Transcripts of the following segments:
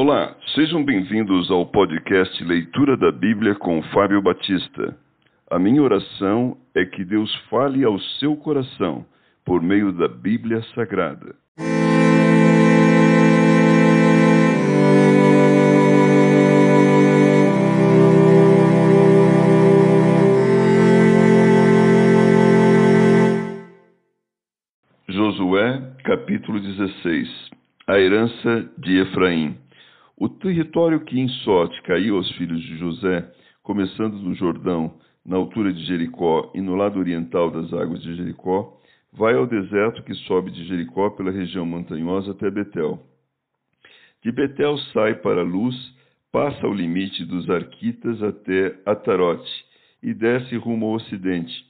Olá, sejam bem-vindos ao podcast Leitura da Bíblia com Fábio Batista. A minha oração é que Deus fale ao seu coração por meio da Bíblia Sagrada. Josué, capítulo 16 A herança de Efraim. O território que em sorte caiu aos filhos de José, começando no Jordão, na altura de Jericó e no lado oriental das águas de Jericó, vai ao deserto que sobe de Jericó pela região montanhosa até Betel. De Betel sai para a luz, passa o limite dos Arquitas até Atarote e desce rumo ao ocidente,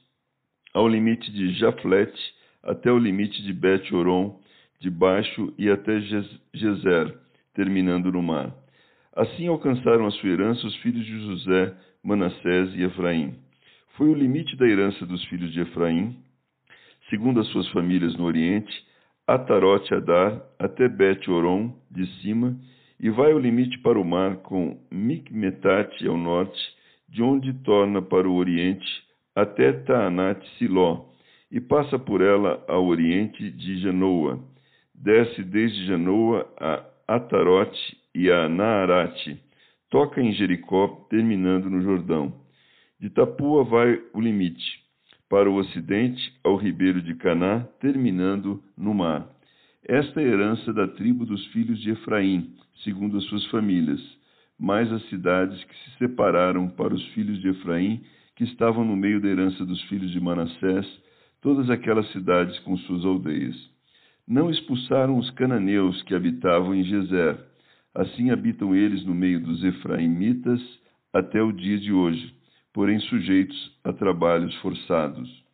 ao limite de Jaflete até o limite de Bet-Oron, de baixo e até Gezer terminando no mar. Assim alcançaram a sua herança os filhos de José, Manassés e Efraim. Foi o limite da herança dos filhos de Efraim, segundo as suas famílias no Oriente, Atarote Adar até Bet-Oron de cima, e vai ao limite para o mar com Micmetate ao norte, de onde torna para o Oriente até Taanat Siló, e passa por ela ao oriente de Janoa. Desce desde Janoa a Atarote e a Naarate, toca em Jericó, terminando no Jordão. De Tapua vai o limite, para o ocidente, ao ribeiro de Caná, terminando no mar. Esta é a herança da tribo dos filhos de Efraim, segundo as suas famílias, mais as cidades que se separaram para os filhos de Efraim, que estavam no meio da herança dos filhos de Manassés, todas aquelas cidades com suas aldeias não expulsaram os cananeus que habitavam em Gezer. Assim habitam eles no meio dos efraimitas até o dia de hoje, porém sujeitos a trabalhos forçados.